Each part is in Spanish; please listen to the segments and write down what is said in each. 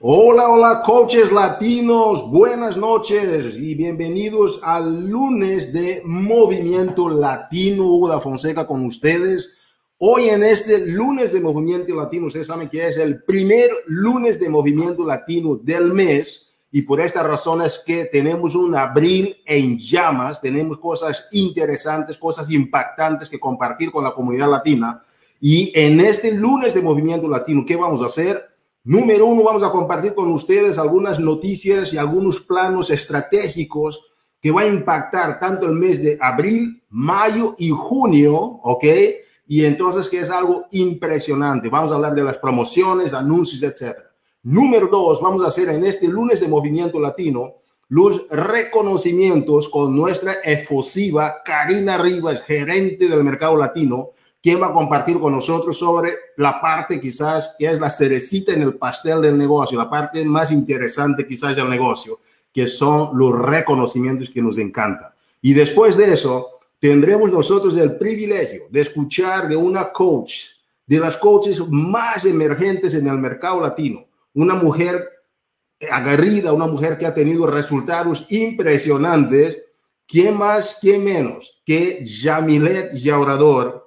Hola, hola, coaches latinos, buenas noches y bienvenidos al lunes de Movimiento Latino. Hugo Fonseca con ustedes. Hoy en este lunes de Movimiento Latino, ustedes saben que es el primer lunes de Movimiento Latino del mes y por esta razón es que tenemos un abril en llamas, tenemos cosas interesantes, cosas impactantes que compartir con la comunidad latina. Y en este lunes de Movimiento Latino, ¿qué vamos a hacer? Número uno, vamos a compartir con ustedes algunas noticias y algunos planos estratégicos que van a impactar tanto el mes de abril, mayo y junio, ¿ok? Y entonces que es algo impresionante. Vamos a hablar de las promociones, anuncios, etc. Número dos, vamos a hacer en este lunes de Movimiento Latino los reconocimientos con nuestra efusiva Karina Rivas, gerente del mercado latino, ¿Quién va a compartir con nosotros sobre la parte quizás que es la cerecita en el pastel del negocio, la parte más interesante quizás del negocio, que son los reconocimientos que nos encanta. Y después de eso, tendremos nosotros el privilegio de escuchar de una coach, de las coaches más emergentes en el mercado latino, una mujer agarrida, una mujer que ha tenido resultados impresionantes. ¿Quién más, quién menos que Jamilet Yaurador,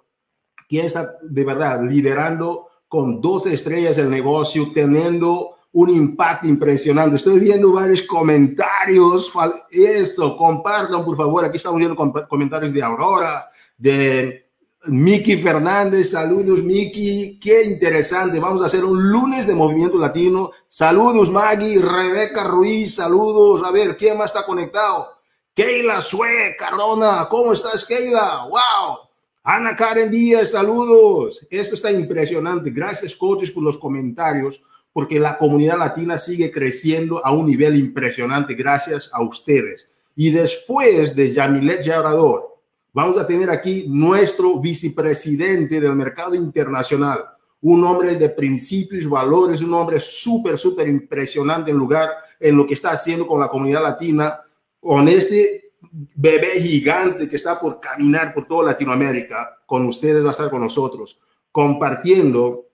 quien está de verdad liderando con 12 estrellas el negocio, teniendo un impacto impresionante. Estoy viendo varios comentarios. Esto, compartan, por favor. Aquí estamos viendo comentarios de Aurora, de Miki Fernández. Saludos, Miki. Qué interesante. Vamos a hacer un lunes de Movimiento Latino. Saludos, Maggie, Rebeca Ruiz. Saludos. A ver, ¿quién más está conectado? Keila Sue Cardona. ¿Cómo estás, Keila? ¡Wow! Ana Karen Díaz, saludos. Esto está impresionante. Gracias, coaches, por los comentarios, porque la comunidad latina sigue creciendo a un nivel impresionante gracias a ustedes. Y después de Yamilet Yabrador, vamos a tener aquí nuestro vicepresidente del mercado internacional, un hombre de principios, valores, un hombre súper, súper impresionante en lugar en lo que está haciendo con la comunidad latina, con este bebé gigante que está por caminar por toda Latinoamérica, con ustedes va a estar con nosotros, compartiendo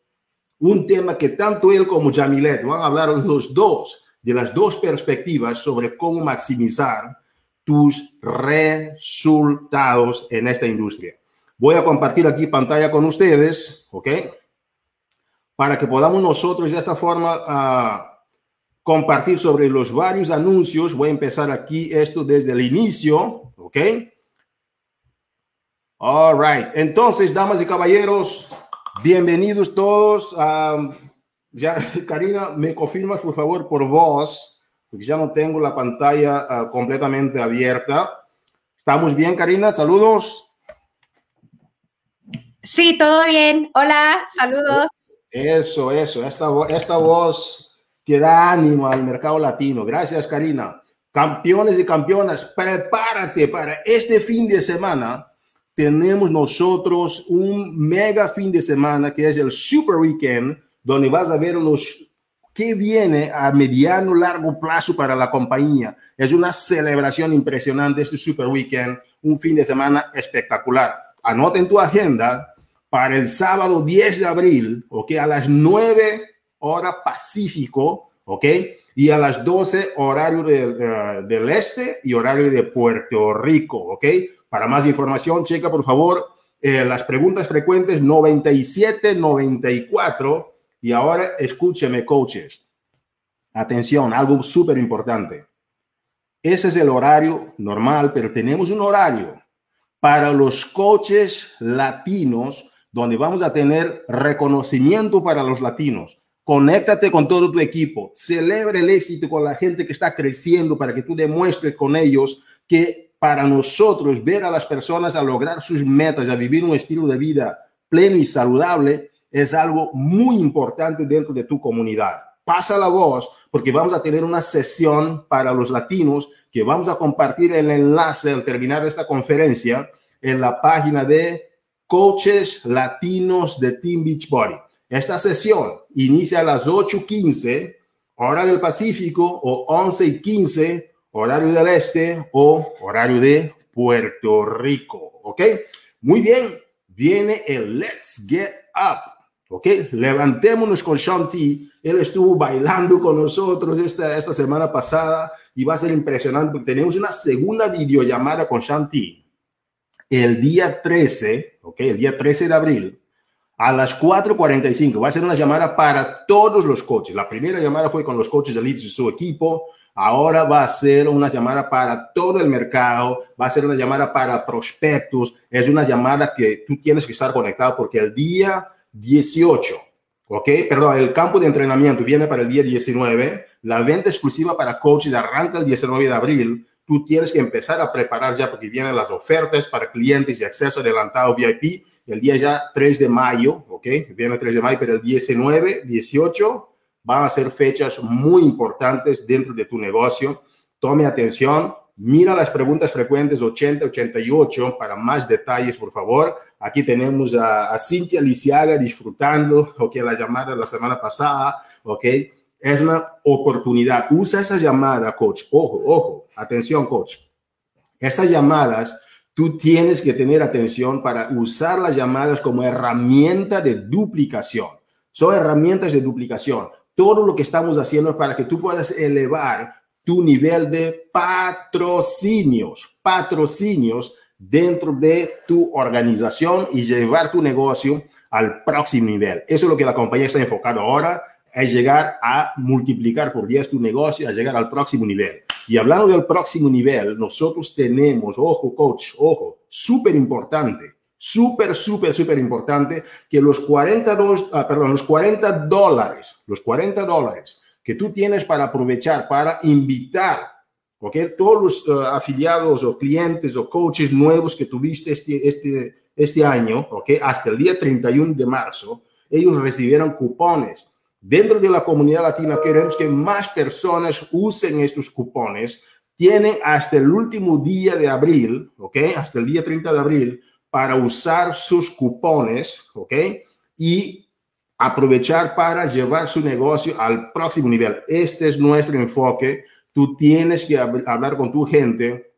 un tema que tanto él como Jamilet van a hablar los dos, de las dos perspectivas sobre cómo maximizar tus resultados en esta industria. Voy a compartir aquí pantalla con ustedes, ¿ok? Para que podamos nosotros de esta forma uh, compartir sobre los varios anuncios. Voy a empezar aquí esto desde el inicio, ¿ok? All right. Entonces, damas y caballeros, bienvenidos todos. ya, Karina, me confirmas, por favor, por voz, porque ya no tengo la pantalla ah, completamente abierta. ¿Estamos bien, Karina? Saludos. Sí, todo bien. Hola, saludos. Eso, eso, esta, esta voz que da ánimo al mercado latino. Gracias, Karina. Campeones y campeonas, prepárate para este fin de semana. Tenemos nosotros un mega fin de semana que es el Super Weekend, donde vas a ver los que viene a mediano largo plazo para la compañía. Es una celebración impresionante este Super Weekend, un fin de semana espectacular. Anota en tu agenda para el sábado 10 de abril, ok, a las 9 hora Pacífico, ¿ok? Y a las 12 horario eh, del este y horario de Puerto Rico, ¿ok? Para más información, checa por favor eh, las preguntas frecuentes 97, 94. Y ahora escúcheme, coaches. Atención, algo súper importante. Ese es el horario normal, pero tenemos un horario para los coaches latinos donde vamos a tener reconocimiento para los latinos Conéctate con todo tu equipo, celebre el éxito con la gente que está creciendo para que tú demuestres con ellos que para nosotros ver a las personas a lograr sus metas, a vivir un estilo de vida pleno y saludable, es algo muy importante dentro de tu comunidad. Pasa la voz porque vamos a tener una sesión para los latinos que vamos a compartir el enlace al terminar esta conferencia en la página de Coaches Latinos de Team Beachbody. Esta sesión inicia a las 8.15 horario del Pacífico o 11.15 horario del Este o horario de Puerto Rico. ¿Ok? Muy bien. Viene el Let's Get Up. ¿ok? Levantémonos con Shanti. Él estuvo bailando con nosotros esta, esta semana pasada y va a ser impresionante porque tenemos una segunda videollamada con Shanti el día 13, ¿ok? El día 13 de abril a las 4.45. Va a ser una llamada para todos los coches. La primera llamada fue con los coches de Elite y su equipo. Ahora va a ser una llamada para todo el mercado, va a ser una llamada para prospectos, es una llamada que tú tienes que estar conectado porque el día 18, ¿ok? Perdón, el campo de entrenamiento viene para el día 19, la venta exclusiva para coaches arranca el 19 de abril, tú tienes que empezar a preparar ya porque vienen las ofertas para clientes y acceso adelantado VIP el día ya 3 de mayo, ¿ok? Viene el 3 de mayo, pero el 19, 18 van a ser fechas muy importantes dentro de tu negocio. Tome atención, mira las preguntas frecuentes 80, 88 para más detalles, por favor. Aquí tenemos a, Cintia Lisiaga disfrutando, ok, la llamada la semana pasada, ok. Es una oportunidad. Usa esa llamada, coach. Ojo, ojo, atención, coach. Esas llamadas tú tienes que tener atención para usar las llamadas como herramienta de duplicación. Son herramientas de duplicación. Todo lo que estamos haciendo es para que tú puedas elevar tu nivel de patrocinios, patrocinios dentro de tu organización y llevar tu negocio al próximo nivel. Eso es lo que la compañía está enfocada ahora, es llegar a multiplicar por 10 tu negocio, a llegar al próximo nivel. Y hablando del próximo nivel, nosotros tenemos, ojo coach, ojo, súper importante, súper, súper, súper importante que los 42, ah, perdón, los 40 dólares, los 40 dólares que tú tienes para aprovechar, para invitar, ¿ok? Todos los ah, afiliados o clientes o coaches nuevos que tuviste este, este, este año, ¿ok? Hasta el día 31 de marzo, ellos recibieron cupones Dentro de la comunidad latina queremos que más personas usen estos cupones. Tienen hasta el último día de abril, ¿ok? Hasta el día 30 de abril para usar sus cupones, ¿ok? Y aprovechar para llevar su negocio al próximo nivel. Este es nuestro enfoque. Tú tienes que hablar con tu gente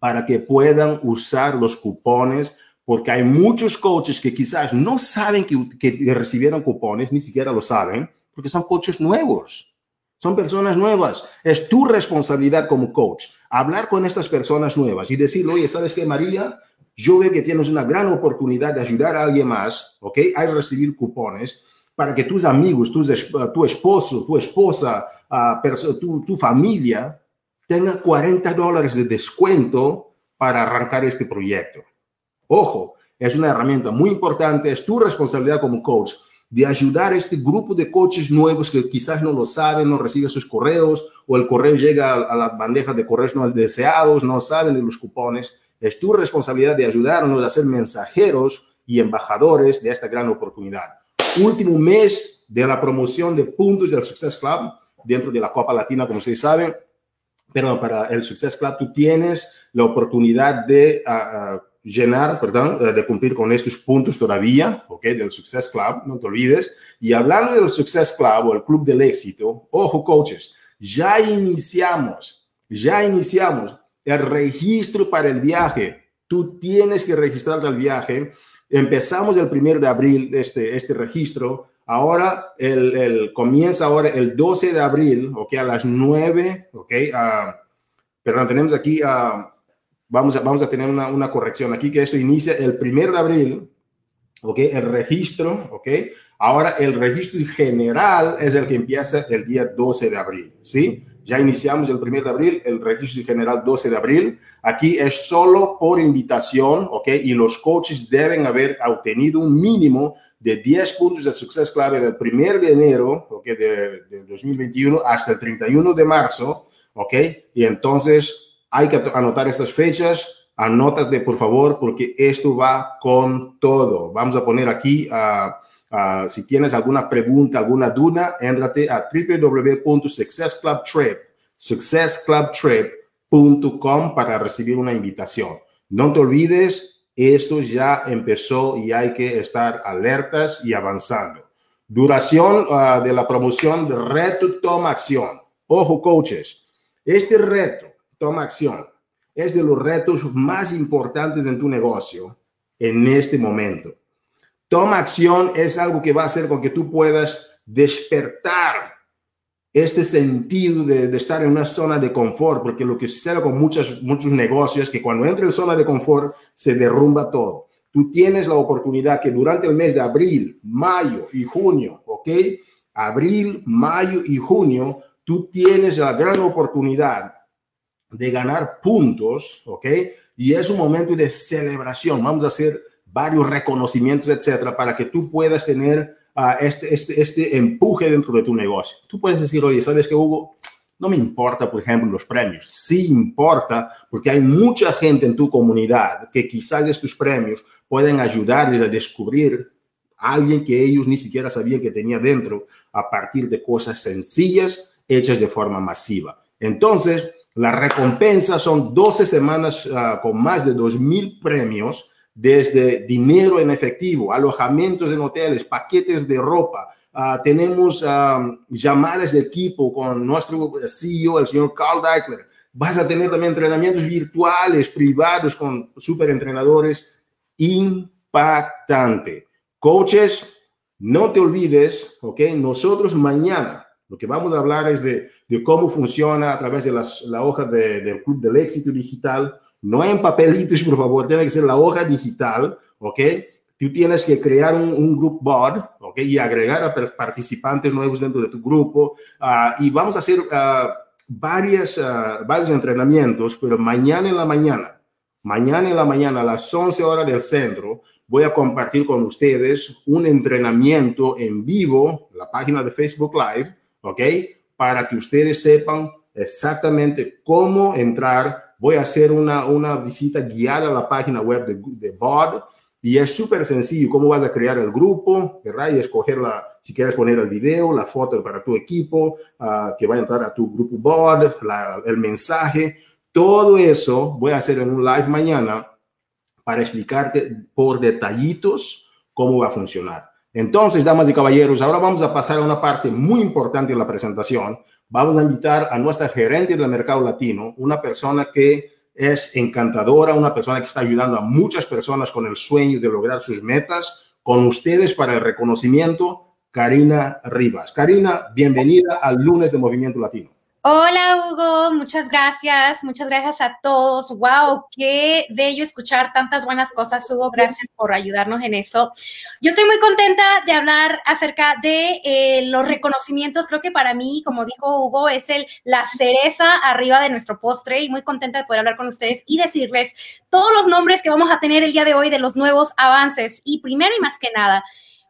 para que puedan usar los cupones porque hay muchos coaches que quizás no saben que, recibieron cupones, ni siquiera lo saben, porque son coaches nuevos. Son personas nuevas. Es tu responsabilidad como coach hablar con estas personas nuevas y decirle, oye, ¿sabes qué, María? Yo veo que tienes una gran oportunidad de ayudar a alguien más, ¿ok? Hay recibir cupones para que tus amigos, tu esposo, tu esposa, uh, tu, tu familia tenga 40 dólares de descuento para arrancar este proyecto. Ojo, es una herramienta muy importante, es tu responsabilidad como coach de ayudar a este grupo de coaches nuevos que quizás no lo saben, no reciben sus correos o el correo llega a, la bandeja de correos no deseados, no saben de los cupones. Es tu responsabilidad de ayudarnos a ser mensajeros y embajadores de esta gran oportunidad. Último mes de la promoción de puntos del Success Club dentro de la Copa Latina, como ustedes saben. Pero para el Success Club tú tienes la oportunidad de... Uh, llenar, perdón, eh, de cumplir con estos puntos todavía, ¿ok? Del Success Club, no te olvides. Y hablando del Success Club o el Club del Éxito, ojo, coaches, ya iniciamos, ya iniciamos el registro para el viaje. Tú tienes que registrarte al viaje. Empezamos el primero de abril este, este registro. Ahora el, el, comienza ahora el 12 de abril, ok, a las 9, ok. Uh, perdón, tenemos aquí a vamos a, vamos a tener una, una, corrección aquí, que esto inicia el primero de abril, ¿ok? El registro, ¿ok? Ahora el registro general es el que empieza el día 12 de abril, ¿sí? Ya iniciamos el primero de abril, el registro general 12 de abril. Aquí es solo por invitación, ¿ok? Y los coaches deben haber obtenido un mínimo de 10 puntos de suceso clave del 1 de enero, ¿ok? De, de 2021 hasta el 31 de marzo, ¿ok? Y entonces hay que anotar estas fechas, anotas de por favor, porque esto va con todo. Vamos a poner aquí, uh, uh, si tienes alguna pregunta, alguna duda, éntrate a www.successclubtrip, successclubtrip.com para recibir una invitación. No te olvides, esto ya empezó y hay que estar alertas y avanzando. Duración uh, de la promoción de reto toma acción. Ojo, coaches, este reto toma acción. Es de los retos más importantes en tu negocio en este momento. Toma acción es algo que va a hacer con que tú puedas despertar este sentido de, estar en una zona de confort, porque lo que sucede con muchos, muchos negocios es que cuando entra en zona de confort se derrumba todo. Tú tienes la oportunidad que durante el mes de abril, mayo y junio, ¿ok? Abril, mayo y junio, tú tienes la gran oportunidad de ganar puntos, ¿ok? Y es un momento de celebración. Vamos a hacer varios reconocimientos, etcétera, para que tú puedas tener este, este, este empuje dentro de tu negocio. Tú puedes decir, oye, ¿sabes qué, Hugo? No me importa, por ejemplo, los premios. Sí importa porque hay mucha gente en tu comunidad que quizás estos premios pueden ayudarles a descubrir a alguien que ellos ni siquiera sabían que tenía dentro a partir de cosas sencillas hechas de forma masiva. Entonces, la recompensa son 12 semanas ah, con más de 2.000 premios desde dinero en efectivo, alojamientos en hoteles, paquetes de ropa. Ah, tenemos ah, llamadas de equipo con nuestro CEO, el señor Carl Deichler. Vas a tener también entrenamientos virtuales, privados con super entrenadores. Impactante. Coaches, no te olvides, ¿ok? Nosotros mañana lo que vamos a hablar es de, cómo funciona a través de la hoja del Club del Éxito Digital no en papelitos, por favor, tiene que ser la hoja digital, ¿ok? Tú tienes que crear un, un group board, ¿ok? Y agregar a participantes nuevos dentro de tu grupo. Ah, y vamos a hacer uh, varias, ah, varios entrenamientos, pero mañana en la mañana, mañana en la mañana a las 11 horas del centro, voy a compartir con ustedes un entrenamiento en vivo, la página de Facebook Live, ¿ok? Para que ustedes sepan exactamente cómo entrar voy a hacer una, una visita guiada a la página web de, de BOD y es súper sencillo cómo vas a crear el grupo, ¿verdad? Y escoger la, si quieres poner el video, la foto para tu equipo, uh, que va a entrar a tu grupo BOD, el mensaje, todo eso voy a hacer en un live mañana para explicarte por detallitos cómo va a funcionar. Entonces, damas y caballeros, ahora vamos a pasar a una parte muy importante de la presentación, vamos a invitar a nuestra gerente del mercado latino, una persona que es encantadora, una persona que está ayudando a muchas personas con el sueño de lograr sus metas. Con ustedes para el reconocimiento, Karina Rivas. Karina, bienvenida al lunes de Movimiento Latino. Hola Hugo, muchas gracias, muchas gracias a todos. Wow, qué bello escuchar tantas buenas cosas, Hugo. Gracias por ayudarnos en eso. Yo estoy muy contenta de hablar acerca de eh, los reconocimientos. Creo que para mí, como dijo Hugo, es la cereza arriba de nuestro postre y muy contenta de poder hablar con ustedes y decirles todos los nombres que vamos a tener el día de hoy de los nuevos avances. Y primero y más que nada,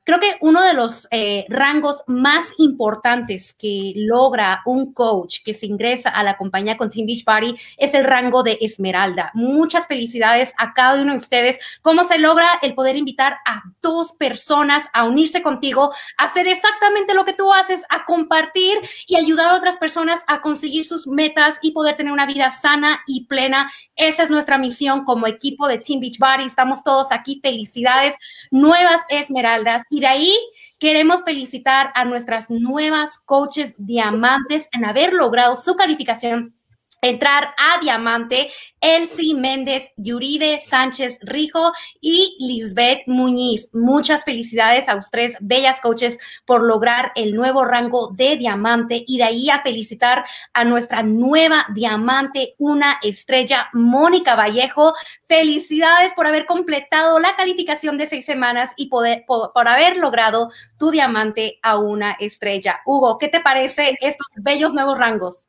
Creo que uno de los eh, rangos más importantes que logra un coach que se ingresa a la compañía con Team Beach Party es el rango de Esmeralda. Muchas felicidades a cada uno de ustedes. ¿Cómo se logra el poder invitar a dos personas a unirse contigo, a hacer exactamente lo que tú haces, a compartir y ayudar a otras personas a conseguir sus metas y poder tener una vida sana y plena? Esa es nuestra misión como equipo de Team Beach Party. Estamos todos aquí. Felicidades. Nuevas Esmeraldas y de ahí queremos felicitar a nuestras nuevas coaches diamantes en haber logrado su calificación entrar a Diamante, Elsie Méndez, Yuribe Sánchez Rijo y Lisbeth Muñiz. Muchas felicidades a ustedes, bellas coaches, por lograr el nuevo rango de Diamante y de ahí a felicitar a nuestra nueva Diamante, una estrella, Mónica Vallejo. Felicidades por haber completado la calificación de seis semanas y poder, por, por haber logrado tu Diamante a una estrella. Hugo, ¿qué te parece estos bellos nuevos rangos?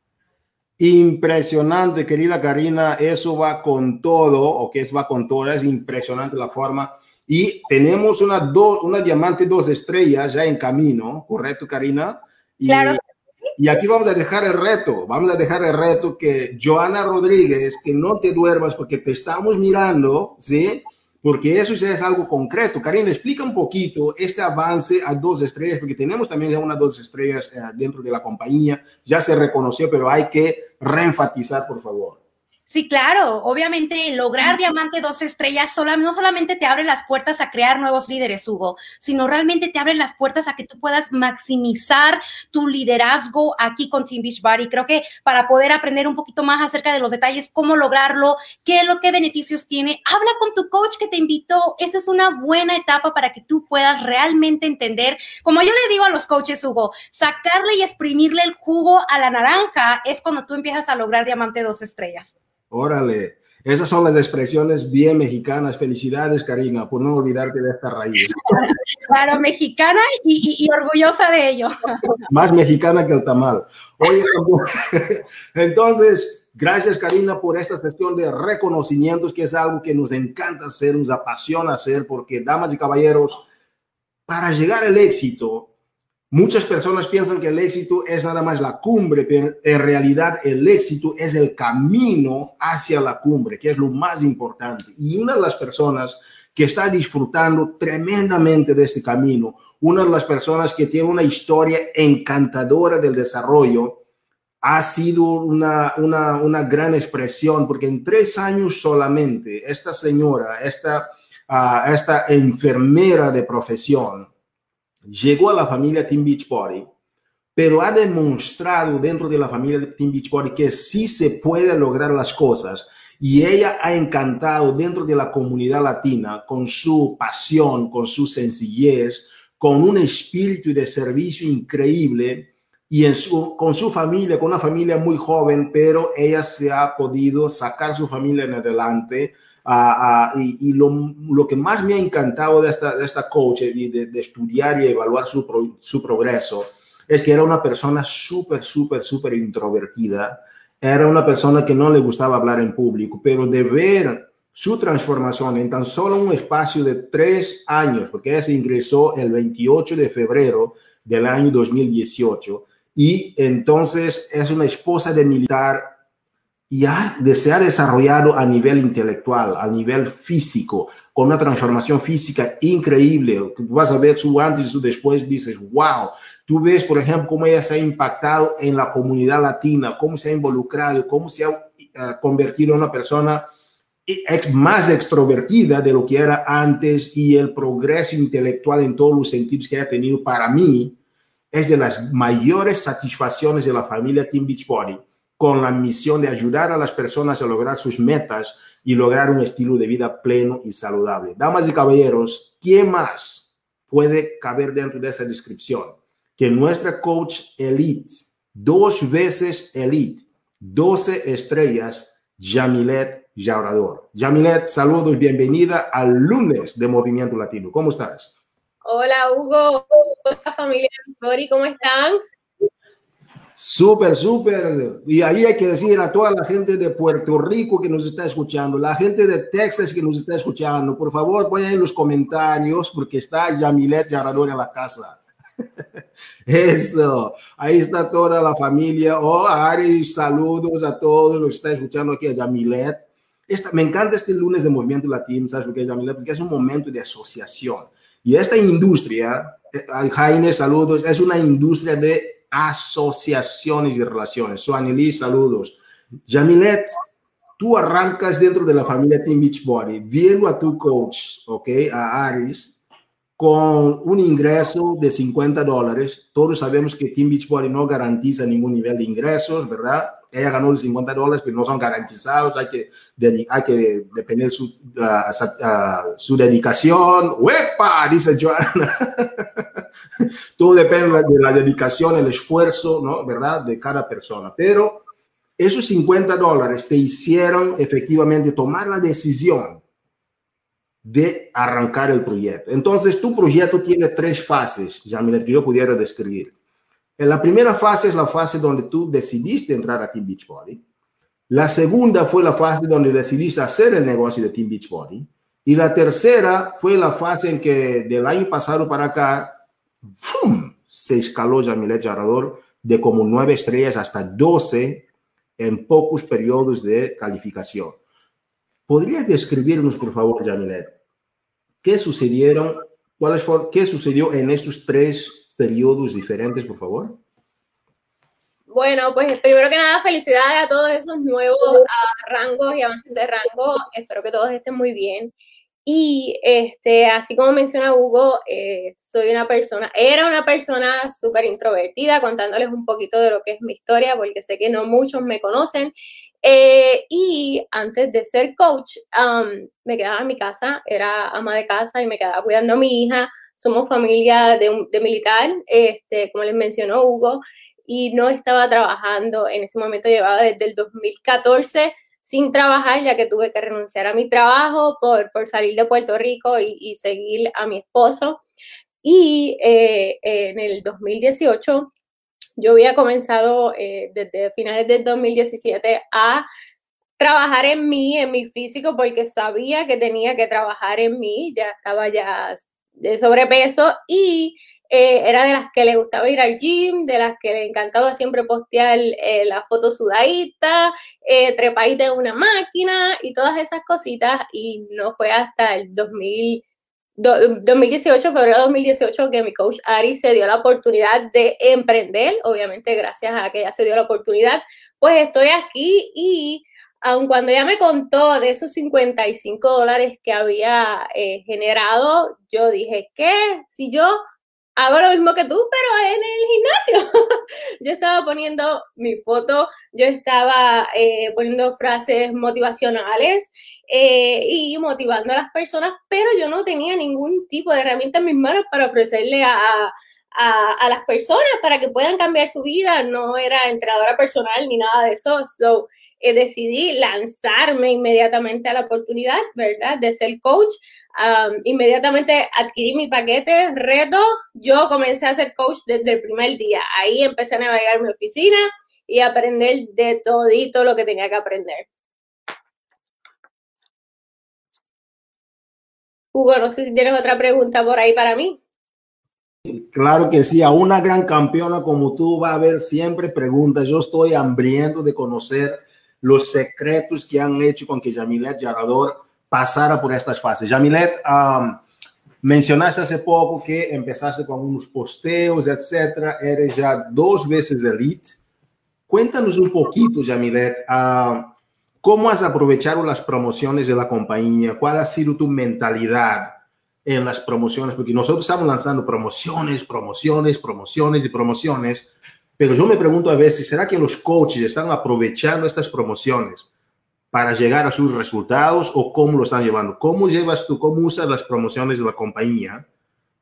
Impresionante, querida Karina, eso va con todo, o que es va con todo, es impresionante la forma. Y tenemos una, do, una diamante dos estrellas ya en camino, ¿correcto, Karina? Y, claro. Y aquí vamos a dejar el reto, vamos a dejar el reto que Joana Rodríguez, que no te duermas porque te estamos mirando, ¿sí? Porque eso ya es algo concreto. Karina, explica un poquito este avance a dos estrellas, porque tenemos también ya unas dos estrellas eh, dentro de la compañía, ya se reconoció, pero hay que reenfatizar, por favor. Sí, claro, obviamente lograr diamante dos estrellas no solamente te abre las puertas a crear nuevos líderes, Hugo, sino realmente te abre las puertas a que tú puedas maximizar tu liderazgo aquí con Team Beachbody. Creo que para poder aprender un poquito más acerca de los detalles, cómo lograrlo, qué es lo que beneficios tiene, habla con tu coach que te invitó. Esa es una buena etapa para que tú puedas realmente entender, como yo le digo a los coaches, Hugo, sacarle y exprimirle el jugo a la naranja es cuando tú empiezas a lograr diamante dos estrellas. Órale, esas son las expresiones bien mexicanas. Felicidades, Karina, por no olvidarte de esta raíz. Claro, mexicana y, orgullosa de ello. Más mexicana que el tamal. Oye, entonces, gracias, Karina, por esta sesión de reconocimientos, que es algo que nos encanta hacer, nos apasiona hacer, porque, damas y caballeros, para llegar al éxito, Muchas personas piensan que el éxito es nada más la cumbre, pero en realidad el éxito es el camino hacia la cumbre, que es lo más importante. Y una de las personas que está disfrutando tremendamente de este camino, una de las personas que tiene una historia encantadora del desarrollo, ha sido una, una, gran expresión, porque en tres años solamente, esta señora, esta, ah, esta enfermera de profesión, llegó a la familia Team Beachbody, pero ha demostrado dentro de la familia Team Beachbody que sí se puede lograr las cosas. Y ella ha encantado dentro de la comunidad latina con su pasión, con su sencillez, con un espíritu de servicio increíble y en su, con su familia, con una familia muy joven, pero ella se ha podido sacar su familia en adelante y, lo, que más me ha encantado de esta, de esta coach y de, estudiar y evaluar su, su progreso es que era una persona súper, súper, súper introvertida. Era una persona que no le gustaba hablar en público, pero de ver su transformación en tan solo un espacio de tres años, porque ella se ingresó el 28 de febrero del año 2018 y entonces es una esposa de militar ya se ha desarrollado a nivel intelectual, a nivel físico, con una transformación física increíble. Vas a ver su antes y su después, dices, wow. Tú ves, por ejemplo, cómo ella se ha impactado en la comunidad latina, cómo se ha involucrado, cómo se ha eh, convertido en una persona más extrovertida de lo que era antes y el progreso intelectual en todos los sentidos que ha tenido para mí es de las mayores satisfacciones de la familia Team Beachbody con la misión de ayudar a las personas a lograr sus metas y lograr un estilo de vida pleno y saludable. Damas y caballeros, ¿quién más puede caber dentro de esa descripción? Que nuestra coach elite, dos veces elite, 12 estrellas, Jamilet Yaurador. Jamilet, saludos, bienvenida al lunes de Movimiento Latino. ¿Cómo estás? Hola Hugo, hola familia ¿cómo están? Súper, súper. Y ahí hay que decir a toda la gente de Puerto Rico que nos está escuchando, la gente de Texas que nos está escuchando, por favor, pongan en los comentarios porque está Yamilet Yarador en la casa. Eso, ahí está toda la familia. Oh, Ari, saludos a todos los que están escuchando aquí a Yamilet. Esta, me encanta este lunes de Movimiento Latino, ¿sabes por qué, Yamilet? Porque es un momento de asociación. Y esta industria, eh, Jaime, saludos, es una industria de asociaciones y relaciones. Suanili, saludos. Jamilet, tú arrancas dentro de la familia Team Beachbody, viendo a tu coach, ¿ok? A Aris, con un ingreso de 50 dólares. Todos sabemos que Team Beachbody no garantiza ningún nivel de ingresos, ¿verdad? ella ganó los 50 dólares, pero no son garantizados, hay que, hay que depender su, su dedicación. ¡Wepa! Dice Joana. Todo depende de la dedicación, el esfuerzo, ¿no? ¿Verdad? De cada persona. Pero esos 50 dólares te hicieron efectivamente tomar la decisión de arrancar el proyecto. Entonces, tu proyecto tiene tres fases, ya que yo pudiera describir. La primera fase es la fase donde tú decidiste entrar a Team Beachbody. La segunda fue la fase donde decidiste hacer el negocio de Team Beachbody. Y la tercera fue la fase en que del año pasado para acá, se escaló Jamilet Jarador de como nueve estrellas hasta 12 en pocos periodos de calificación. ¿Podrías describirnos, por favor, Jamilet, qué sucedieron, cuáles qué sucedió en estos tres periodos diferentes, por favor? Bueno, pues primero que nada, felicidades a todos esos nuevos rangos y avances de rango. Espero que todos estén muy bien. Y este, así como menciona Hugo, eh, soy una persona, era una persona súper introvertida, contándoles un poquito de lo que es mi historia, porque sé que no muchos me conocen. Eh, y antes de ser coach, um, me quedaba en mi casa, era ama de casa y me quedaba cuidando a mi hija. Somos familia de, de militar, este, como les mencionó Hugo, y no estaba trabajando. En ese momento llevaba desde el 2014 sin trabajar, ya que tuve que renunciar a mi trabajo por, por salir de Puerto Rico y, seguir a mi esposo. Y eh, en el 2018 yo había comenzado eh, desde finales del 2017 a trabajar en mí, en mi físico, porque sabía que tenía que trabajar en mí, ya estaba ya de sobrepeso y eh, era de las que le gustaba ir al gym, de las que le encantaba siempre postear eh, la foto sudadita, eh, trepadita en una máquina y todas esas cositas. Y no fue hasta el 2000, 2018, febrero de 2018, que mi coach Ari se dio la oportunidad de emprender. Obviamente, gracias a que ella se dio la oportunidad, pues estoy aquí y aun cuando ella me contó de esos 55 dólares que había eh, generado, yo dije, ¿qué? Si yo hago lo mismo que tú, pero en el gimnasio. yo estaba poniendo mi foto, yo estaba eh, poniendo frases motivacionales eh, y motivando a las personas, pero yo no tenía ningún tipo de herramienta en mis manos para ofrecerle a, a, las personas para que puedan cambiar su vida. No era entrenadora personal ni nada de eso. So, eh, decidí lanzarme inmediatamente a la oportunidad, ¿verdad? De ser coach. inmediatamente adquirí mi paquete, reto. Yo comencé a ser coach desde el primer día. Ahí empecé a navegar mi oficina y aprender de todito lo que tenía que aprender. Hugo, no sé si tienes otra pregunta por ahí para mí. Claro que sí, a una gran campeona como tú va a haber siempre preguntas. Yo estoy hambriento de conocer los secretos que han hecho con que Jamilet Yarador pasara por estas fases. Jamilet, mencionaste hace poco que empezaste con unos posteos, etcétera. Eres ya dos veces elite. Cuéntanos un poquito, Jamilet, cómo has aprovechado las promociones de la compañía, cuál ha sido tu mentalidad en las promociones, porque nosotros estamos lanzando promociones, promociones, promociones y promociones, pero yo me pregunto a veces, ¿será que los coaches están aprovechando estas promociones para llegar a sus resultados o cómo lo están llevando? ¿Cómo llevas tú, cómo usas las promociones de la compañía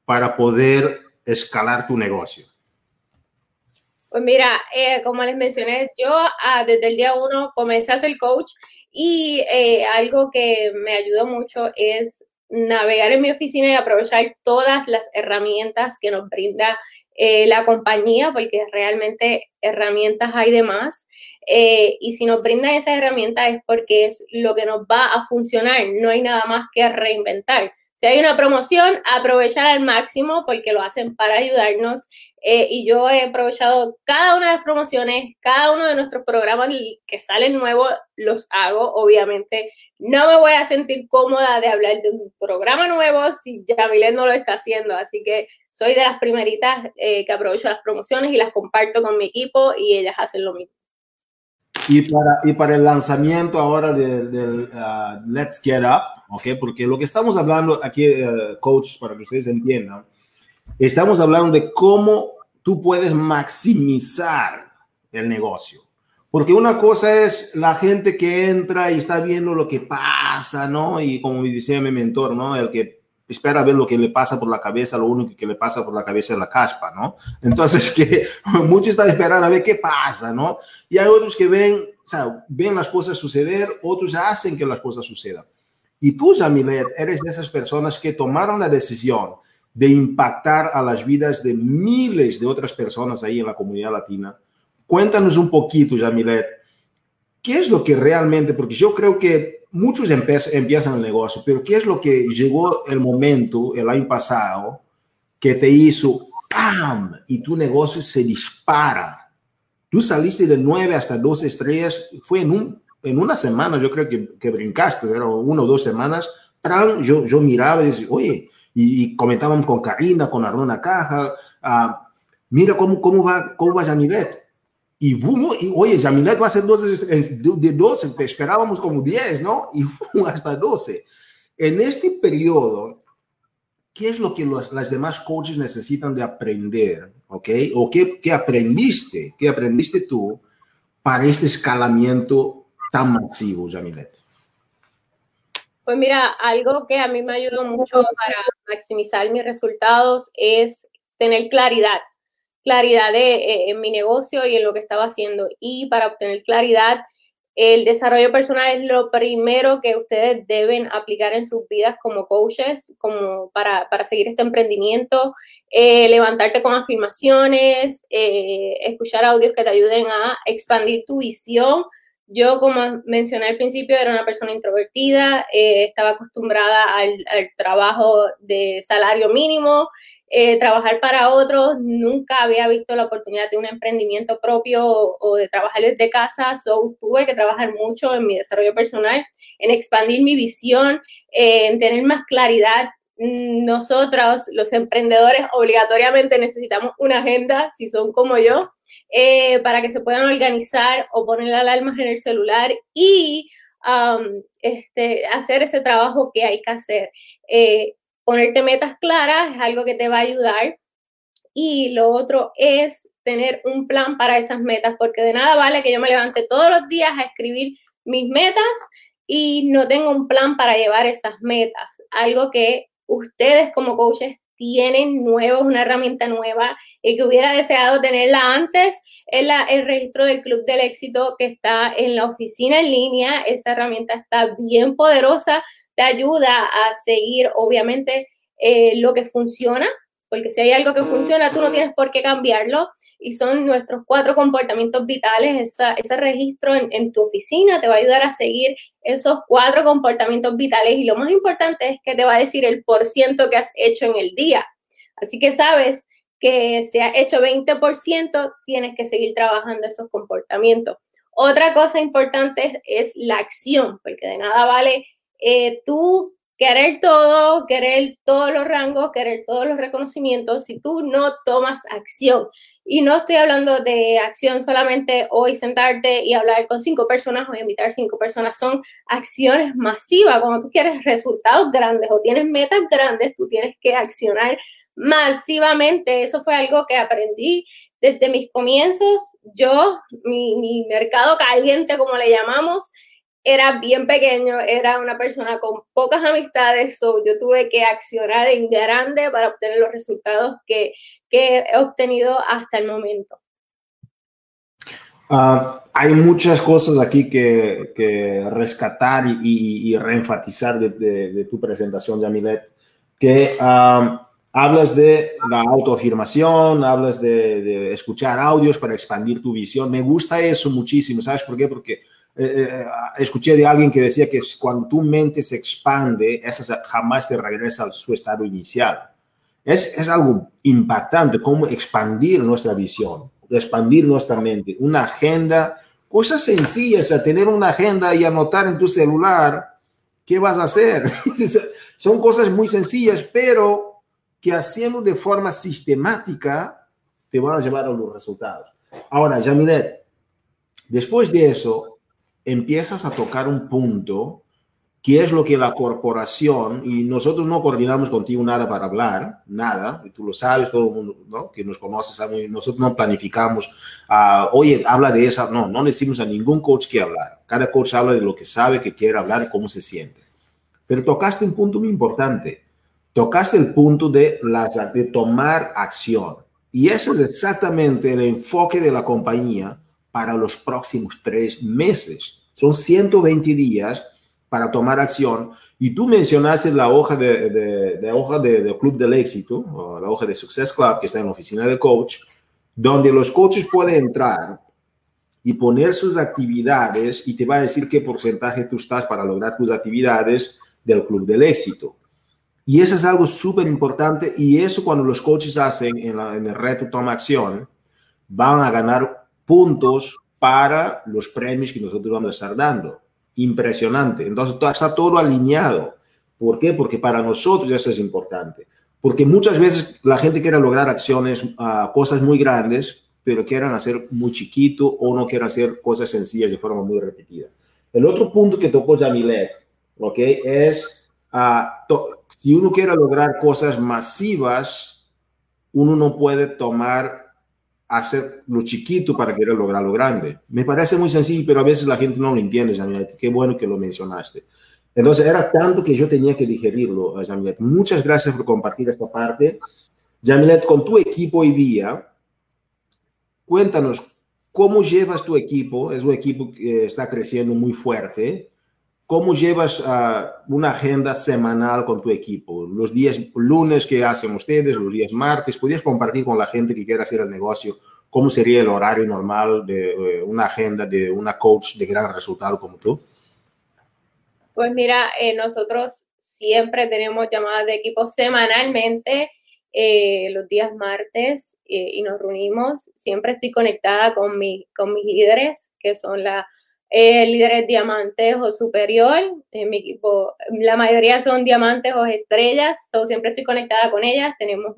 para poder escalar tu negocio? Pues mira, eh, como les mencioné, yo ah, desde el día uno comencé a ser coach y eh, algo que me ayudó mucho es navegar en mi oficina y aprovechar todas las herramientas que nos brinda eh, la compañía, porque realmente herramientas hay de más. Eh, y si nos brindan esas herramientas es porque es lo que nos va a funcionar. No hay nada más que reinventar. Si hay una promoción, aprovechar al máximo porque lo hacen para ayudarnos. Eh, y yo he aprovechado cada una de las promociones, cada uno de nuestros programas que salen nuevos, los hago. Obviamente, no me voy a sentir cómoda de hablar de un programa nuevo si Yamilet no lo está haciendo. Así que soy de las primeritas eh, que aprovecho las promociones y las comparto con mi equipo y ellas hacen lo mismo. Y para, el lanzamiento ahora del de, uh, Let's Get Up, ¿ok? Porque lo que estamos hablando aquí, uh, coaches, para que ustedes entiendan, estamos hablando de cómo tú puedes maximizar el negocio. Porque una cosa es la gente que entra y está viendo lo que pasa, ¿no? Y como me decía mi mentor, ¿no? El que espera ver lo que le pasa por la cabeza, lo único que le pasa por la cabeza es la caspa, ¿no? Entonces, que muchos están esperando a ver qué pasa, ¿no? Y hay otros que ven, o sea, ven las cosas suceder, otros hacen que las cosas sucedan. Y tú, Jamilet, eres de esas personas que tomaron la decisión de impactar a las vidas de miles de otras personas ahí en la comunidad latina Cuéntanos un poquito, Jamilet, ¿qué es lo que realmente, porque yo creo que muchos empiezan el negocio, pero ¿qué es lo que llegó el momento el año pasado que te hizo ¡pam! y tu negocio se dispara? Tú saliste de 9 hasta 12 estrellas, fue en, un, en una semana, yo creo que, que brincaste, pero una o dos semanas. Yo, yo miraba y decía, oye, y, comentábamos con Karina, con Arona Caja, ah, mira cómo, cómo va, cómo va Jamilet Y, y oye, Jamilet va a ser 12, de 12, esperábamos como 10, ¿no? Y hasta 12. En este periodo, ¿qué es lo que los, las demás coaches necesitan de aprender? ¿Ok? ¿O qué, qué aprendiste? ¿Qué aprendiste tú para este escalamiento tan masivo, Jamilet? Pues mira, algo que a mí me ayudó mucho para maximizar mis resultados es tener claridad, claridad de, eh, en mi negocio y en lo que estaba haciendo. Y para obtener claridad, el desarrollo personal es lo primero que ustedes deben aplicar en sus vidas como coaches, como para, para seguir este emprendimiento. Eh, levantarte con afirmaciones, eh, escuchar audios que te ayuden a expandir tu visión yo, como mencioné al principio, era una persona introvertida, estaba acostumbrada al, trabajo de salario mínimo, eh, trabajar para otros, nunca había visto la oportunidad de un emprendimiento propio o, de trabajar desde casa, so tuve que trabajar mucho en mi desarrollo personal, en expandir mi visión, eh, en tener más claridad. Nosotros, los emprendedores, obligatoriamente necesitamos una agenda, si son como yo, eh, para que se puedan organizar o poner alarmas en el celular y um, este, hacer ese trabajo que hay que hacer. Eh, ponerte metas claras es algo que te va a ayudar y lo otro es tener un plan para esas metas, porque de nada vale que yo me levante todos los días a escribir mis metas y no tengo un plan para llevar esas metas. Algo que ustedes como coaches tienen nuevo, una herramienta nueva y que hubiera deseado tenerla antes, es el registro del Club del Éxito que está en la oficina en línea. Esa herramienta está bien poderosa, te ayuda a seguir, obviamente, eh, lo que funciona, porque si hay algo que funciona, tú no tienes por qué cambiarlo. Y son nuestros cuatro comportamientos vitales. ese registro en, tu oficina te va a ayudar a seguir esos cuatro comportamientos vitales. Y lo más importante es que te va a decir el por ciento que has hecho en el día. Así que sabes que se ha hecho 20%, tienes que seguir trabajando esos comportamientos. Otra cosa importante es, la acción, porque de nada vale eh, tú querer todo, querer todos los rangos, querer todos los reconocimientos si tú no tomas acción. Y no estoy hablando de acción solamente hoy sentarte y hablar con cinco personas o invitar cinco personas, son acciones masivas. Cuando tú quieres resultados grandes o tienes metas grandes, tú tienes que accionar masivamente. Eso fue algo que aprendí desde mis comienzos. Yo, mi, mercado caliente, como le llamamos, era bien pequeño, era una persona con pocas amistades, yo tuve que accionar en grande para obtener los resultados que, he obtenido hasta el momento. Ah, hay muchas cosas aquí que, rescatar y, reenfatizar de, tu presentación, Yamilet, que Hablas de la autoafirmación, hablas de, escuchar audios para expandir tu visión. Me gusta eso muchísimo, ¿sabes por qué? Porque eh, eh, escuché de alguien que decía que cuando tu mente se expande, esa jamás te regresa a su estado inicial. Es, es algo impactante cómo expandir nuestra visión, expandir nuestra mente. Una agenda, cosas sencillas, a tener una agenda y anotar en tu celular qué vas a hacer. Son cosas muy sencillas, pero que haciendo de forma sistemática te van a llevar a los resultados. Ahora, Jamilet, después de eso, empiezas a tocar un punto que es lo que la corporación, y nosotros no coordinamos contigo nada para hablar, nada, y tú lo sabes, todo el mundo ¿no? que nos conoce sabe, nosotros no planificamos, uh, oye, habla de esa, no, no decimos a ningún coach que hablar, cada coach habla de lo que sabe, que quiere hablar, cómo se siente. Pero tocaste un punto muy importante, tocaste el punto de, las, de tomar acción. Y ese es exactamente el enfoque de la compañía para los próximos tres meses. Son 120 días para tomar acción. Y tú mencionaste la hoja de, hoja de, Club del Éxito, o la hoja de Success Club, que está en la oficina de coach, donde los coaches pueden entrar y poner sus actividades y te va a decir qué porcentaje tú estás para lograr tus actividades del Club del Éxito. Y eso es algo súper importante y eso cuando los coaches hacen en, el reto Toma Acción, van a ganar puntos para los premios que nosotros vamos a estar dando. Impresionante. Entonces está todo alineado. ¿Por qué? Porque para nosotros eso es importante. Porque muchas veces la gente quiere lograr acciones, uh, cosas muy grandes, pero quieran hacer muy chiquito o no quieran hacer cosas sencillas de forma muy repetida. El otro punto que tocó Jamilet, ¿ok? Es, uh, si uno quiere lograr cosas masivas, uno no puede tomar, hacer lo chiquito para querer lograr lo grande. Me parece muy sencillo, pero a veces la gente no lo entiende, Jamilet. Qué bueno que lo mencionaste. Entonces, era tanto que yo tenía que digerirlo, Jamilet. Muchas gracias por compartir esta parte. Jamilet, con tu equipo hoy día, cuéntanos, ¿cómo llevas tu equipo? Es un equipo que está creciendo muy fuerte. ¿Cómo llevas uh, una agenda semanal con tu equipo? Los días lunes que hacen ustedes, los días martes, ¿podrías compartir con la gente que quiera hacer el negocio cómo sería el horario normal de uh, una agenda de una coach de gran resultado como tú? Pues mira, eh, nosotros siempre tenemos llamadas de equipo semanalmente eh, los días martes eh, y nos reunimos. Siempre estoy conectada con, mi, con mis líderes, que son la, eh, líderes diamantes o superior. En mi equipo, la mayoría son diamantes o estrellas, so, siempre estoy conectada con ellas. Tenemos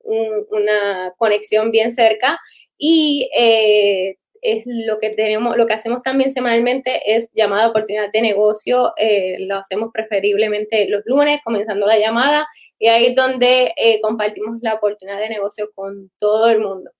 una conexión bien cerca. Y es lo que tenemos, lo que hacemos también semanalmente es llamada oportunidad de negocio, eh, lo hacemos preferiblemente los lunes, comenzando la llamada, y ahí es donde eh, compartimos la oportunidad de negocio con todo el mundo.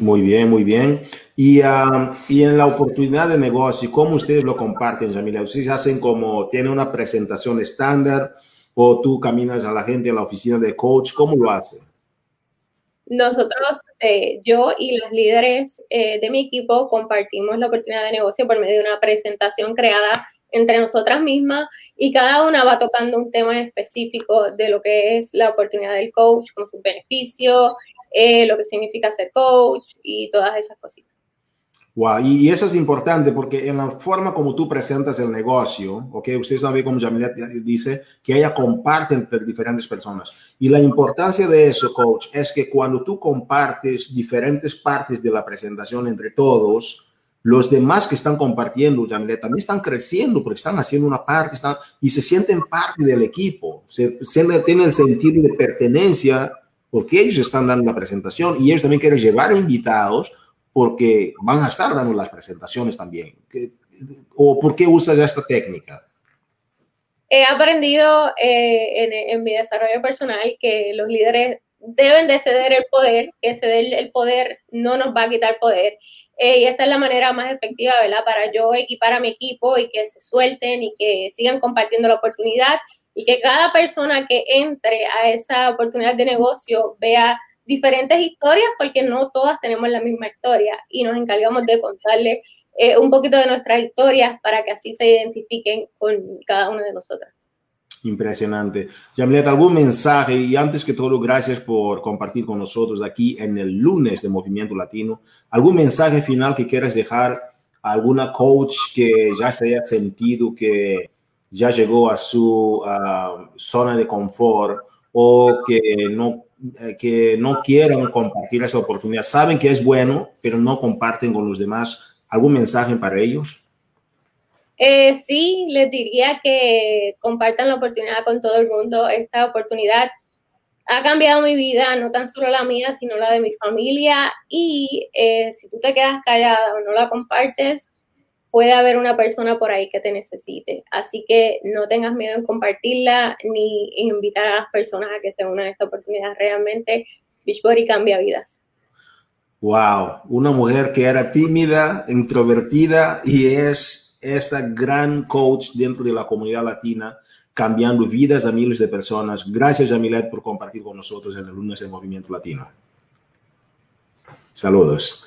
Muy bien, muy bien. Y, uh, y en la oportunidad de negocio, ¿cómo ustedes lo comparten, Yamila? ¿Ustedes hacen como, tienen una presentación estándar? o tú caminas a la gente en la oficina de coach? ¿Cómo lo haces? Nosotros, eh, yo y los líderes eh, de mi equipo compartimos la oportunidad de negocio por medio de una presentación creada entre nosotras mismas y cada una va tocando un tema específico de lo que es la oportunidad del coach, con sus beneficios, eh, lo que significa ser coach y todas esas cositas. Wow, y, eso es importante porque en la forma como tú presentas el negocio, ¿ok? Ustedes saben como Jamilet dice, que ella comparte entre diferentes personas. Y la importancia de eso, coach, es que cuando tú compartes diferentes partes de la presentación entre todos, los demás que están compartiendo, Jamilet, también están creciendo porque están haciendo una parte están, y se sienten parte del equipo, se, se tienen el sentido de pertenencia porque ellos están dando la presentación y ellos también quieren llevar invitados porque van a estar dando las presentaciones también. ¿O por qué usas esta técnica? He aprendido eh, en, mi desarrollo personal que los líderes deben de ceder el poder, que ceder el poder no nos va a quitar poder. Eh, y esta es la manera más efectiva, ¿verdad? Para yo equipar a mi equipo y que se suelten y que sigan compartiendo la oportunidad y que cada persona que entre a esa oportunidad de negocio vea diferentes historias porque no todas tenemos la misma historia y nos encargamos de contarle eh, un poquito de nuestras historias para que así se identifiquen con cada una de nosotras. Impresionante. Yamilet, ¿algún mensaje? Y antes que todo, gracias por compartir con nosotros aquí en el lunes de Movimiento Latino. ¿Algún mensaje final que quieras dejar a alguna coach que ya se haya sentido que ya llegó a su zona de confort o que no eh, que no quieren compartir esa oportunidad, saben que es bueno, pero no comparten con los demás. ¿Algún mensaje para ellos? Eh, sí, les diría que compartan la oportunidad con todo el mundo. Esta oportunidad ha cambiado mi vida, no tan solo la mía, sino la de mi familia. Y eh, si tú te quedas callada o no la compartes, puede haber una persona por ahí que te necesite. Así que no tengas miedo en compartirla ni invitar a las personas a que se unan a esta oportunidad. Realmente Beachbody cambia vidas. Wow, una mujer que era tímida, introvertida y es esta gran coach dentro de la comunidad latina, cambiando vidas a miles de personas. Gracias, Jamilet, por compartir con nosotros en el lunes del Movimiento Latino. Saludos.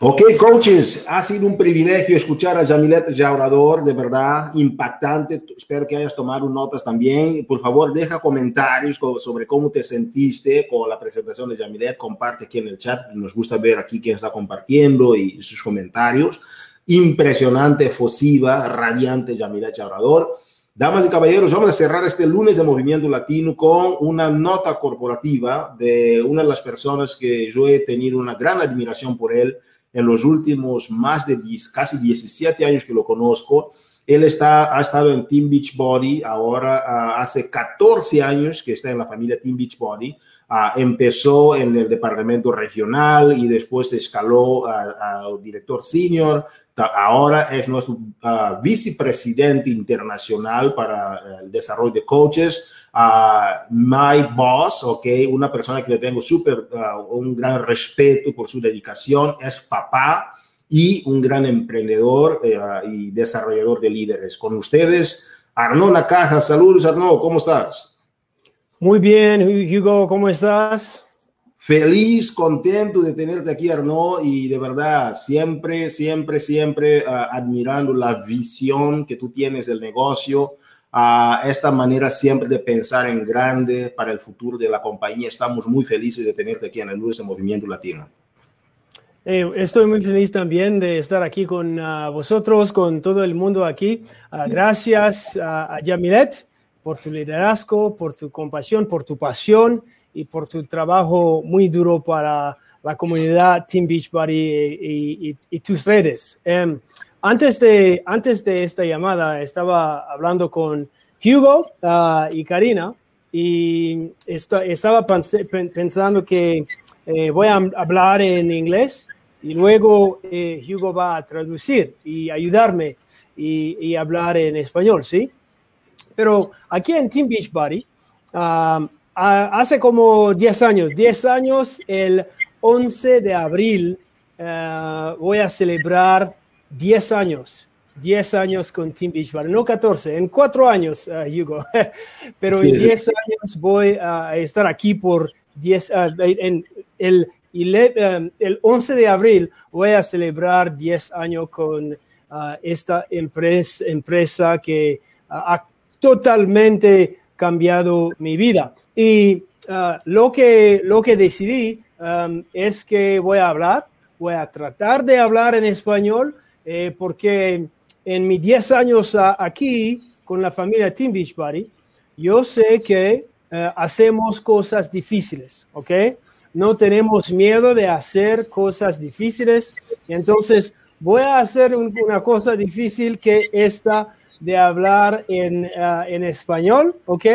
Ok, coaches, ha sido un privilegio escuchar a Jamilet Jaurador, de verdad impactante. Espero que hayas tomado notas también. Por favor, deja comentarios sobre cómo te sentiste con la presentación de Jamilet. Comparte aquí en el chat. Nos gusta ver aquí quién está compartiendo y sus comentarios. Impresionante, efusiva, radiante Jamilet Jaurador. Damas y caballeros, vamos a cerrar este lunes de Movimiento Latino con una nota corporativa de una de las personas que yo he tenido una gran admiración por él en los últimos más de 10, casi 17 años que lo conozco Él está, ha estado en Team Beachbody, ahora uh, hace 14 años que está en la familia Team Beachbody. Uh, empezó en el departamento regional y después escaló al director senior. Ahora es nuestro vicepresidente internacional para el desarrollo de coaches. My boss, ok, una persona que le tengo súper, un gran respeto por su dedicación, es papá y un gran emprendedor eh, y desarrollador de líderes. Con ustedes, Arnaud Nacaja. Saludos, Arnaud, ¿cómo estás? Muy bien, Hugo, ¿cómo estás? Feliz, contento de tenerte aquí, Arnaud, y de verdad, siempre, siempre, siempre uh, admirando la visión que tú tienes del negocio, a uh, esta manera siempre de pensar en grande para el futuro de la compañía. Estamos muy felices de tenerte aquí en el Lunes de Movimiento Latino. Eh, estoy muy feliz también de estar aquí con uh, vosotros, con todo el mundo aquí. Uh, gracias a Yamilet por tu liderazgo, por tu compasión, por tu pasión y por tu trabajo muy duro para la comunidad Team Beachbody y, y, y tus redes. Um, antes, de, antes de esta llamada estaba hablando con Hugo uh, y Karina y estaba pensando que eh, voy a hablar en inglés y luego eh, Hugo va a traducir y ayudarme y, hablar en español, ¿sí? Pero aquí en Team Beachbody, um, hace como 10 años, 10 años, el 11 de abril, uh, voy a celebrar 10 años. 10 años con Team Beachbody, no 14, en 4 años, uh, Hugo, pero en 10 años voy a estar aquí por 10, uh, en el um, el 11 de abril voy a celebrar 10 años con uh, esta empresa, empresa que ha totalmente cambiado mi vida. Y uh, lo, que, lo que decidí um, es que voy a hablar, voy a tratar de hablar en español, eh, porque en mis 10 años aquí con la familia Team Beachbody, yo sé que hacemos cosas difíciles, ¿ok? no tenemos miedo de hacer cosas difíciles. Entonces, voy a hacer una cosa difícil que esta de hablar en, ah, en español, ¿ok?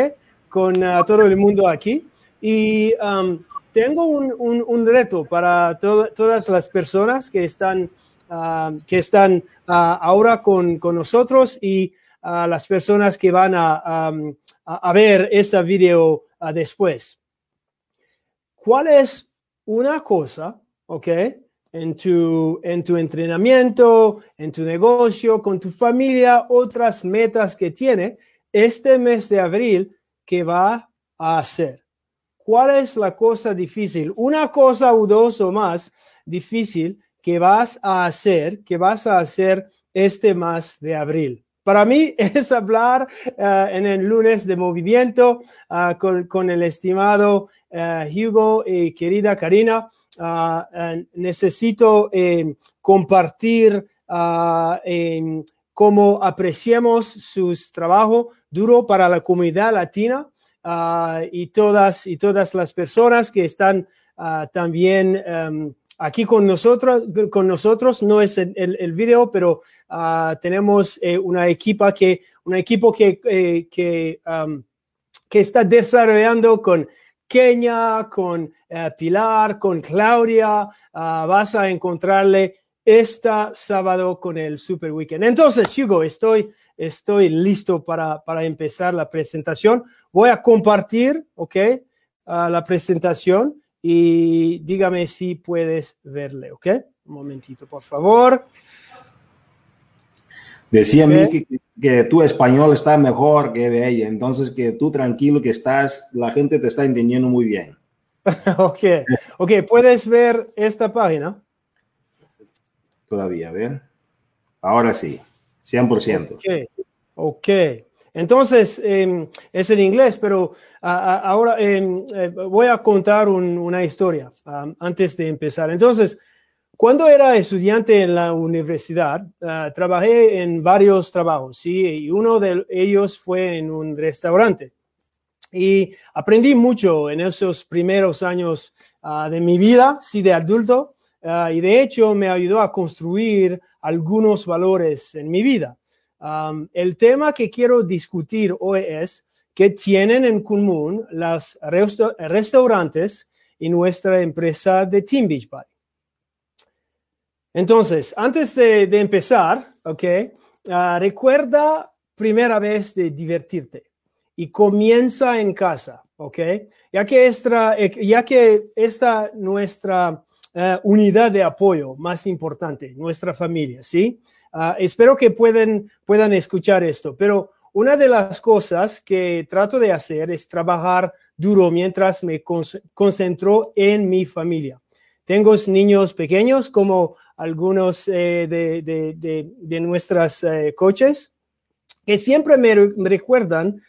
Con ah, todo el mundo aquí. Y um, tengo un, un, reto para todas las personas que están, ah, que están ahora con, con, nosotros y las personas que van a, a ver este video después. ¿Cuál es una cosa, ok? En tu, en tu entrenamiento, en tu negocio, con tu familia, otras metas que tiene este mes de abril que va a hacer. ¿Cuál es la cosa difícil? Una cosa o dos o más difícil que vas a hacer, que vas a hacer este mes de abril. Para mí es hablar uh, en el lunes de movimiento uh, con, con, el estimado uh, Hugo y querida Karina. necesito eh, compartir cómo apreciamos su trabajo duro para la comunidad latina y, todas, y todas las personas que están también um, aquí con nosotros, con nosotros no es el, el, video, pero uh, tenemos eh, una equipa que, un equipo que, eh, que, está desarrollando con Kenia, con uh, Pilar, con Claudia. Uh, vas a encontrarle este sábado con el Super Weekend. Entonces, Hugo, estoy, estoy listo para, para empezar la presentación. Voy a compartir, ¿ok? la presentación y dígame si puedes verle, ¿ok? Un momentito, por favor. Decía okay. que, que, tu español está mejor que de ella, entonces que tú tranquilo que estás, la gente te está entendiendo muy bien. ok, ok, ¿puedes ver esta página? Todavía, ¿ven? Ahora sí, 100%. Ok, ok. Entonces, eh, es en inglés, pero a, a, ahora eh, voy a contar un, una historia antes de empezar. Entonces, cuando era estudiante en la universidad, uh, trabajé en varios trabajos, ¿sí? Y uno de ellos fue en un restaurante. Y aprendí mucho en esos primeros años uh, de mi vida, sí, de adulto. Uh, y de hecho me ayudó a construir algunos valores en mi vida. Um, el tema que quiero discutir hoy es qué tienen en común los restaurantes y nuestra empresa de Team Beach Body. Entonces, antes de, empezar, ¿ok? Ah, recuerda primera vez de divertirte y comienza en casa, ¿ok? Ya que esta, ya que esta nuestra eh, unidad de apoyo más importante, nuestra familia, ¿sí? Ah, espero que puedan, puedan escuchar esto, pero una de las cosas que trato de hacer es trabajar duro mientras me concentro en mi familia. Tengo niños pequeños como algunos eh, de, de, nuestras eh, coches que siempre me, recuerdan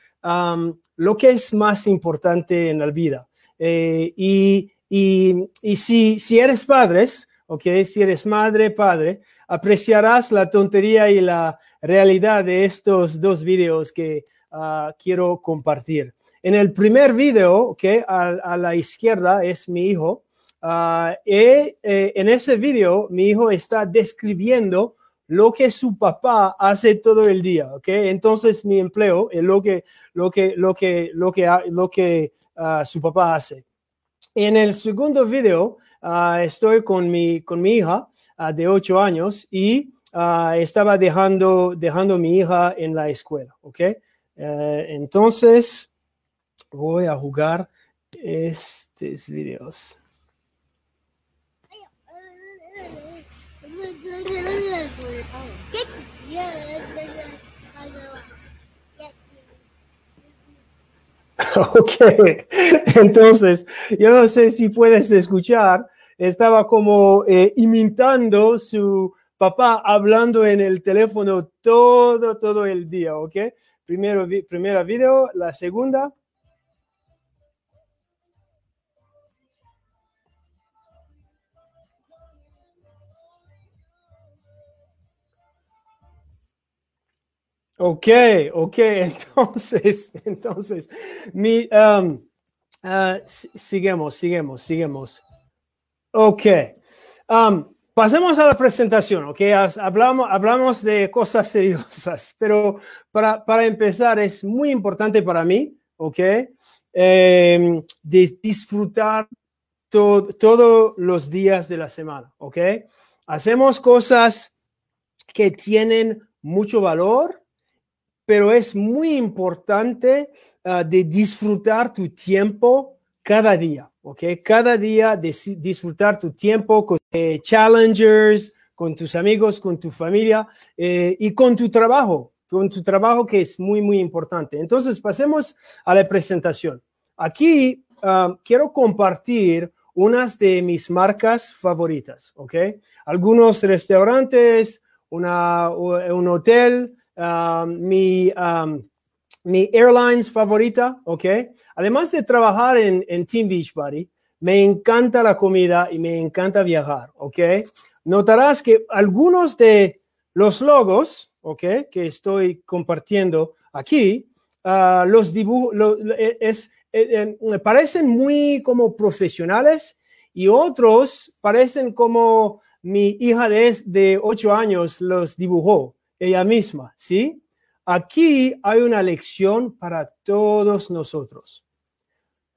lo que es más importante en la vida. Eh, y, y, y si, si eres padres, ok, si eres madre, padre, apreciarás la tontería y la realidad de estos dos videos que ah, quiero compartir. En el primer video, ok, a la izquierda es mi hijo Uh, y eh, en ese video, mi hijo está describiendo lo que su papá hace todo el día, ¿ok? Entonces mi empleo es lo que, lo que, lo que, lo que, lo que uh, su papá hace. En el segundo video, uh, estoy con mi, con mi hija de 8 años y estaba dejando, dejando mi hija en la escuela, ¿ok? Eh, entonces, voy a jugar estos videos. Ok, entonces yo no sé si puedes escuchar, estaba como eh, imitando su papá hablando en el teléfono todo, todo el día, ok. Primero, primera video, la segunda. Ok, ok, entonces, entonces, mi, um, uh, sigamos, sigamos, sigamos. Ok, um, pasemos a la presentación, ok, hablamos, hablamos de cosas seriosas, pero para, para empezar es muy importante para mí, ok, em, de disfrutar todos los días de la semana, ok. Hacemos cosas que tienen mucho valor pero es muy importante ah, de disfrutar tu tiempo cada día, ¿ok? Cada día disfrutar tu tiempo con eh, challengers, con tus amigos, con tu familia eh, y con tu trabajo, con tu trabajo que es muy, muy importante. Entonces, pasemos a la presentación. Aquí ah, quiero compartir unas de mis marcas favoritas, ¿ok? Algunos restaurantes, una, un hotel, Um, mi, um, mi airlines favorita, ¿ok? Además de trabajar en, en Team Beachbody, me encanta la comida y me encanta viajar, ¿ok? Notarás que algunos de los logos, ¿ok? Que estoy compartiendo aquí, uh, los dibujos, e, es, e, e, parecen muy como profesionales y otros parecen como mi hija de, de 8 años los dibujó ella misma, ¿sí? Aquí hay una lección para todos nosotros.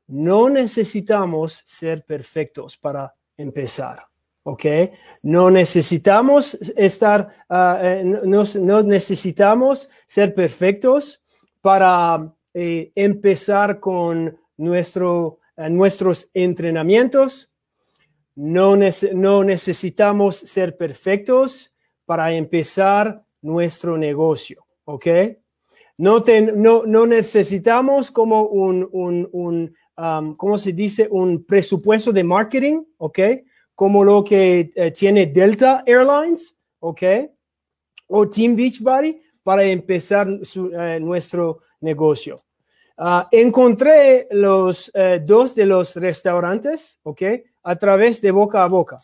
No necesitamos ser perfectos para empezar, ¿ok? No necesitamos estar, ah, eh, no, necesitamos ser perfectos para eh, empezar con nuestro, eh, nuestros entrenamientos. No, no necesitamos ser perfectos para empezar nuestro negocio, ¿ok? No, no, no necesitamos como un, un, un um, ¿cómo se dice? Un presupuesto de marketing, ¿ok? Como lo que eh, tiene Delta Airlines, ¿ok? O Team Beachbody para empezar eh, nuestro negocio. Ah, encontré los eh, dos de los restaurantes, ¿ok? A través de boca a boca.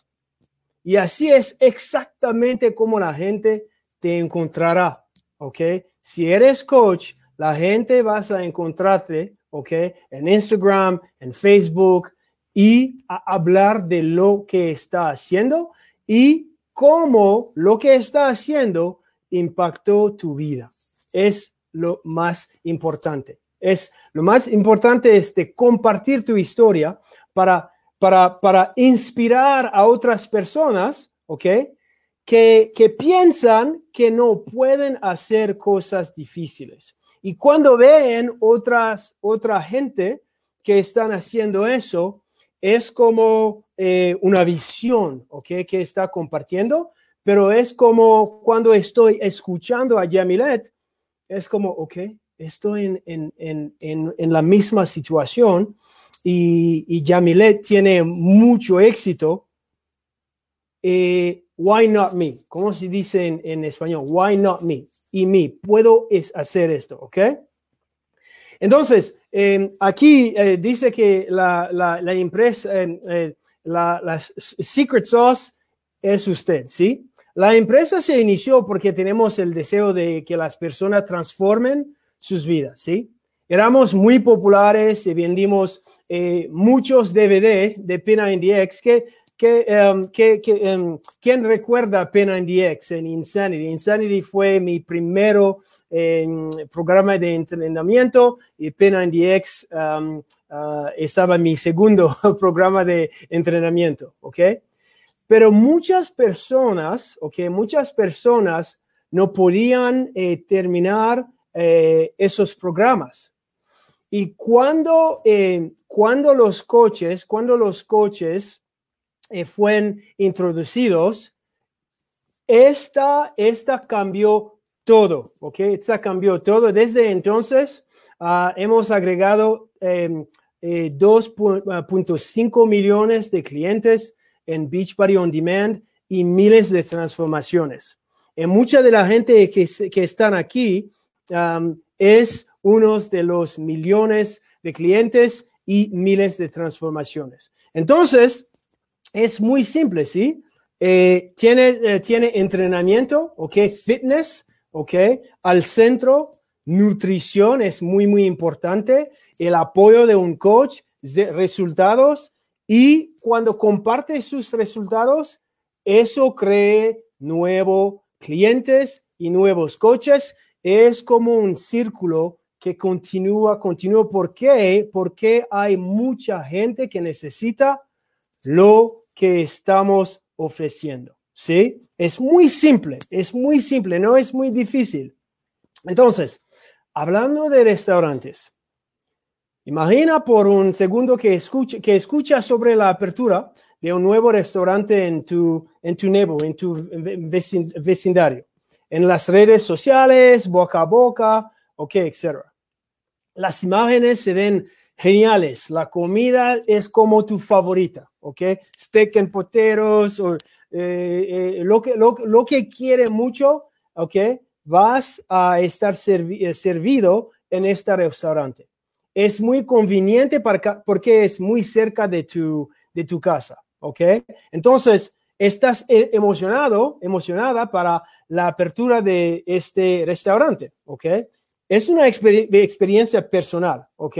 Y así es exactamente como la gente te encontrará, ¿ok? Si eres coach, la gente vas a encontrarte, ¿ok? En Instagram, en Facebook y a hablar de lo que está haciendo y cómo lo que está haciendo impactó tu vida. Es lo más importante. Es lo más importante es de compartir tu historia para, para, para inspirar a otras personas, ¿ok? Que, piensan que no pueden hacer cosas difíciles. Y cuando ven otras, otra gente que están haciendo eso, es como eh, una visión, ¿ok? Que está compartiendo, pero es como cuando estoy escuchando a Yamilet, es como, ok, estoy en, en, en, en la misma situación y, y, tiene mucho éxito. Eh, why not me? ¿Cómo se dice en, español? Why not me? Y me, puedo es hacer esto, ¿ok? Entonces, em, aquí eh, dice que la, la, empresa, em, eh, la, Secret Sauce es usted, ¿sí? La empresa se inició porque tenemos el deseo de que las personas transformen sus vidas, ¿sí? Éramos muy populares y vendimos eh, muchos DVD de Pena NDX que que, um, que, que um, ¿Quién recuerda Pena NDX en Insanity? Insanity fue mi primero um, programa de entrenamiento y Pena NDX um, uh, estaba mi segundo programa de entrenamiento, ¿ok? Pero muchas personas, ok, muchas personas no podían eh, terminar eh, esos programas. Y cuando, eh, cuando los coches, cuando los coches fueron introducidos, esta, esta cambió todo, ¿ok? Esta cambió todo. Desde entonces uh, hemos agregado 2.5 ah, millones de clientes en Beachbody On Demand y miles de transformaciones. En mucha de la gente que, que están aquí es uno de los millones de clientes y miles de transformaciones. Entonces, es muy simple, ¿sí? Eh, tiene, eh, tiene entrenamiento, ¿ok? Fitness, ¿ok? Al centro, nutrición es muy, muy importante. El apoyo de un coach, de resultados y cuando comparte sus resultados, eso crea nuevos clientes y nuevos coches. Es como un círculo que continúa, continúa. ¿Por qué? Porque hay mucha gente que necesita lo que estamos ofreciendo. ¿Sí? Es muy simple, es muy simple, no es muy difícil. Entonces, hablando de restaurantes, Imagina por un segundo que escucha, que escucha sobre la apertura de un nuevo restaurante en tu, en tu en tu vecindario, en las redes sociales, boca a boca, ok, etc. Las imágenes se ven geniales, la comida es como tu favorita, ok, steak en poteros, o, eh, eh, lo, que, lo, lo, que quiere mucho, ok, vas a estar eh, servido en este restaurante es muy conveniente para, porque es muy cerca de tu, de tu casa, ¿ok? Entonces, estás emocionado, emocionada para la apertura de este restaurante, ¿ok? Es una experiencia personal, ¿ok?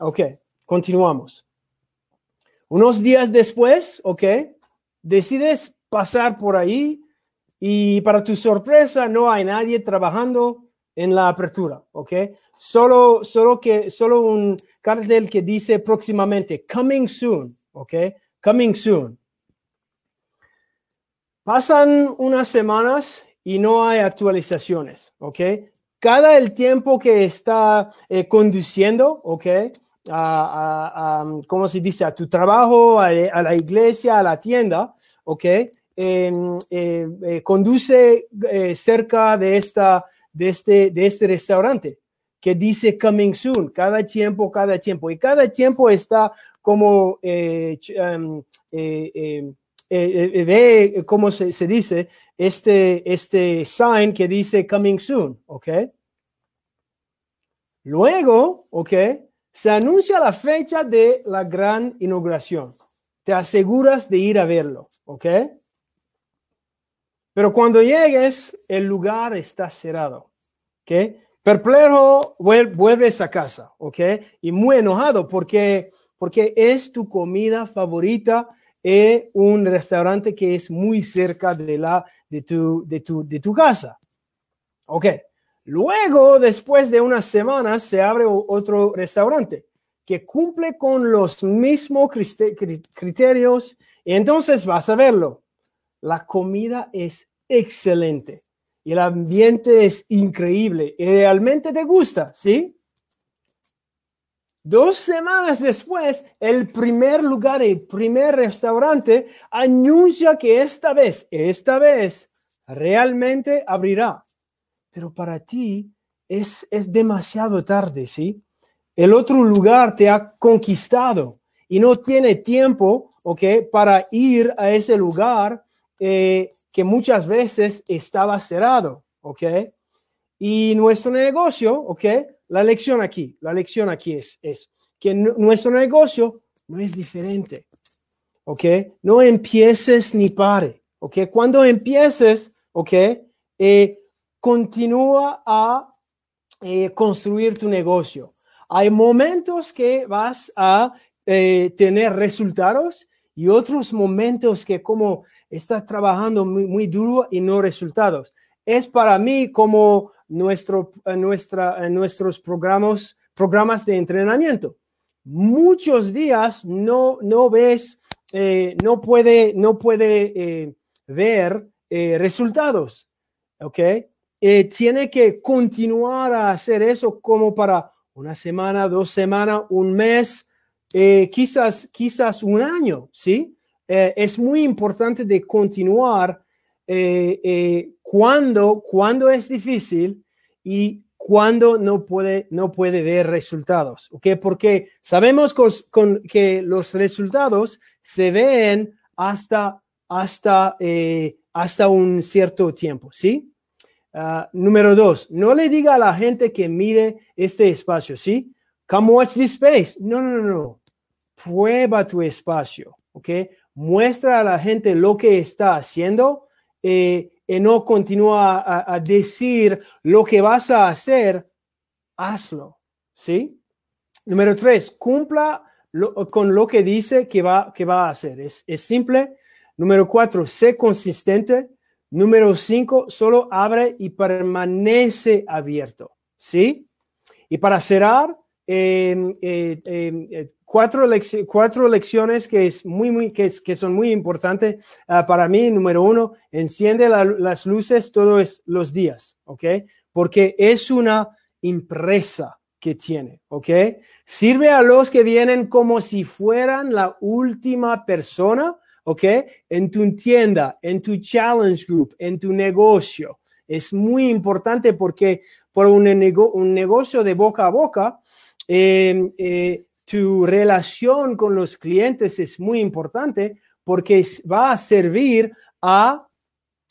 Ok, continuamos. Unos días después, ¿ok? Decides pasar por ahí y para tu sorpresa no hay nadie trabajando en la apertura, ¿ok? Solo, solo, que, solo un cartel que dice próximamente, coming soon, ¿ok? Coming soon. Pasan unas semanas y no hay actualizaciones, ¿ok? Cada el tiempo que está eh, conduciendo, ¿ok? A, ¿cómo se dice? A tu trabajo, a, la iglesia, a la tienda, ¿ok? Em, eh, eh, conduce cerca de, esta, de, este, de este restaurante que dice coming soon, cada tiempo, cada tiempo. Y cada tiempo está como, eh, eh, eh, eh, ve, como se, se, dice, este, este sign que dice coming soon, ¿ok? Luego, ¿ok? Se anuncia la fecha de la gran inauguración. Te aseguras de ir a verlo, ¿ok? Pero cuando llegues, el lugar está cerrado, ¿ok? Perplejo, vuelves a casa, ¿ok? Y muy enojado porque, porque es tu comida favorita en un restaurante que es muy cerca de, la, de, tu, de, tu, de tu casa. Ok. Luego, después de unas semanas, se abre otro restaurante que cumple con los mismos criterios. Y entonces vas a verlo. La comida es excelente y el ambiente es increíble y realmente te gusta, ¿sí? Dos semanas después, el primer lugar, el primer restaurante anuncia que esta vez, esta vez, realmente abrirá. Pero para ti es, es demasiado tarde, ¿sí? El otro lugar te ha conquistado y no tiene tiempo, ¿ok? Para ir a ese lugar eh, que muchas veces estaba cerrado, ¿ok? Y nuestro negocio, ¿ok? La lección aquí, la lección aquí es, es que nuestro negocio no es diferente, ¿ok? No empieces ni pare, ¿ok? Cuando empieces, ¿ok? Eh, continúa a eh, construir tu negocio. Hay momentos que vas a eh, tener resultados y otros momentos que como estás trabajando muy, muy duro y no resultados. Es para mí como nuestro, nuestra, nuestros programas, programas de entrenamiento. Muchos días no, no ves, eh, no puede, no puede eh, ver eh, resultados. ¿Ok? Tiene que continuar a hacer eso como para una semana, dos semanas, un mes, quizás, quizás un año, ¿sí? Eh, es muy importante de continuar eh, eh, cuando, cuando es difícil y cuando no puede, no puede ver resultados, ¿ok? Porque sabemos que los resultados se ven hasta, hasta, hasta un cierto tiempo, ¿sí? Ah, número dos, no le diga a la gente que mire este espacio, ¿sí? Come watch this space. No, no, no, no. Prueba tu espacio, ¿ok? muestra a la gente lo que está haciendo eh, y no continúa a, decir lo que vas a hacer, hazlo, ¿sí? Número tres, cumpla con lo que dice que va, que va a hacer. Es, es simple. Número cuatro, sé consistente. Número cinco, solo abre y permanece abierto, ¿sí? Y para cerrar, eh, eh, eh cuatro, cuatro lecciones que, es muy, muy, que, que son muy importantes ah, para mí. Número uno, enciende las luces todos los días, ¿ok? Porque es una empresa que tiene, ¿ok? Sirve a los que vienen como si fueran la última persona, ¿ok? En tu tienda, en tu challenge group, en tu negocio. Es muy importante porque por un, negocio de boca a boca, eh, eh, tu relación con los clientes es muy importante porque va a servir a,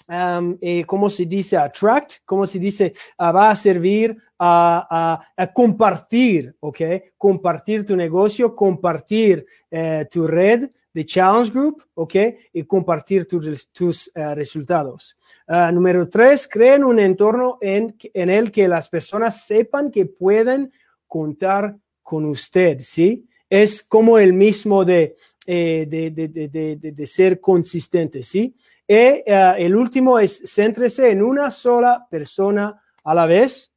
um, ¿cómo se dice? Attract, ¿cómo se dice? Ah, va a servir a, compartir, ¿ok? Compartir tu negocio, compartir eh, tu red de Challenge Group, ¿ok? Y compartir tus eh, resultados. Ah, número tres, creen un entorno en, en el que las personas sepan que pueden contar con usted, ¿sí? Es como el mismo de, eh, de, ser consistente, ¿sí? Y eh, el último es céntrese en una sola persona a la vez,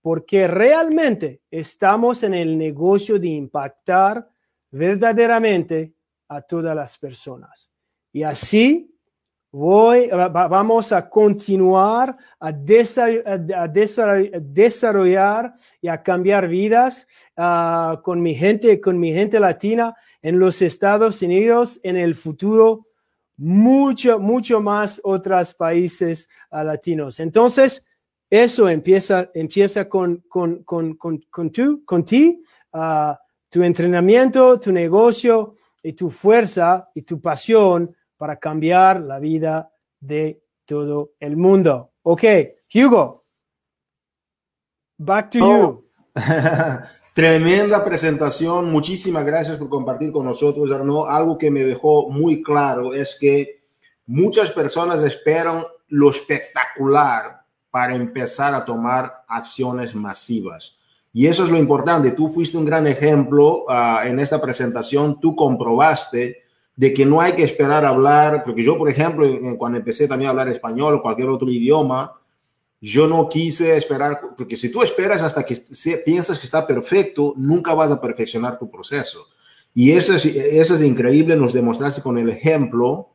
porque realmente estamos en el negocio de impactar verdaderamente a todas las personas. Y así voy, vamos a continuar a, desarrollar, y a cambiar vidas ah, con mi gente, con mi gente latina en los Estados Unidos, en el futuro, mucho, mucho más otros países ah, latinos. Entonces, eso empieza, empieza con, con, con, con, tú, con ti, ah, tu entrenamiento, tu negocio y tu fuerza y tu pasión para cambiar la vida de todo el mundo. Ok, Hugo, back to you. Tremenda presentación, muchísimas gracias por compartir con nosotros, Arnaud. Algo que me dejó muy claro es que muchas personas esperan lo espectacular para empezar a tomar acciones masivas. Y eso es lo importante. Tú fuiste un gran ejemplo ah, en esta presentación. Tú comprobaste de que no hay que esperar a hablar, porque yo, por ejemplo, cuando empecé también a hablar español o cualquier otro idioma, yo no quise esperar, porque si tú esperas hasta que piensas que está perfecto, nunca vas a perfeccionar tu proceso. Y eso es, eso es increíble, nos demostraste con el ejemplo,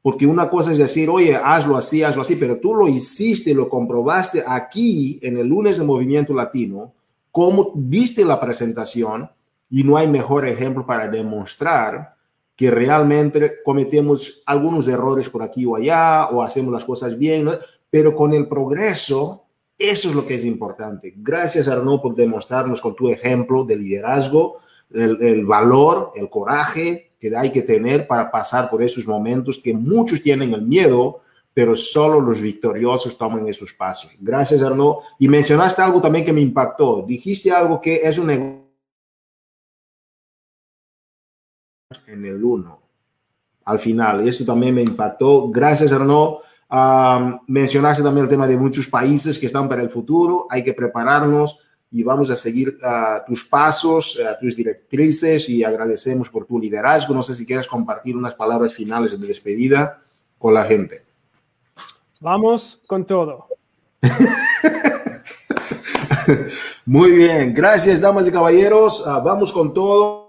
porque una cosa es decir, oye, hazlo así, hazlo así, pero tú lo hiciste, lo comprobaste aquí en el lunes de Movimiento Latino, cómo viste la presentación y no hay mejor ejemplo para demostrar que realmente cometemos algunos errores por aquí o allá o hacemos las cosas bien, pero con el progreso, eso es lo que es importante. Gracias, Arnaud, por demostrarnos con tu ejemplo de liderazgo, el, valor, el coraje que hay que tener para pasar por esos momentos que muchos tienen el miedo, pero solo los victoriosos toman esos pasos. Gracias, Arnaud. Y mencionaste algo también que me impactó. Dijiste algo que es un en el uno. Al final, eso también me impactó. Gracias, Arnaud mencionaste también el tema de muchos países que están para el futuro. Hay que prepararnos y vamos a seguir ah, tus pasos, uh, tus directrices y agradecemos por tu liderazgo. No sé si quieres compartir unas palabras finales de despedida con la gente. Vamos con todo. Muy bien, gracias damas y caballeros. Ah, vamos con todo.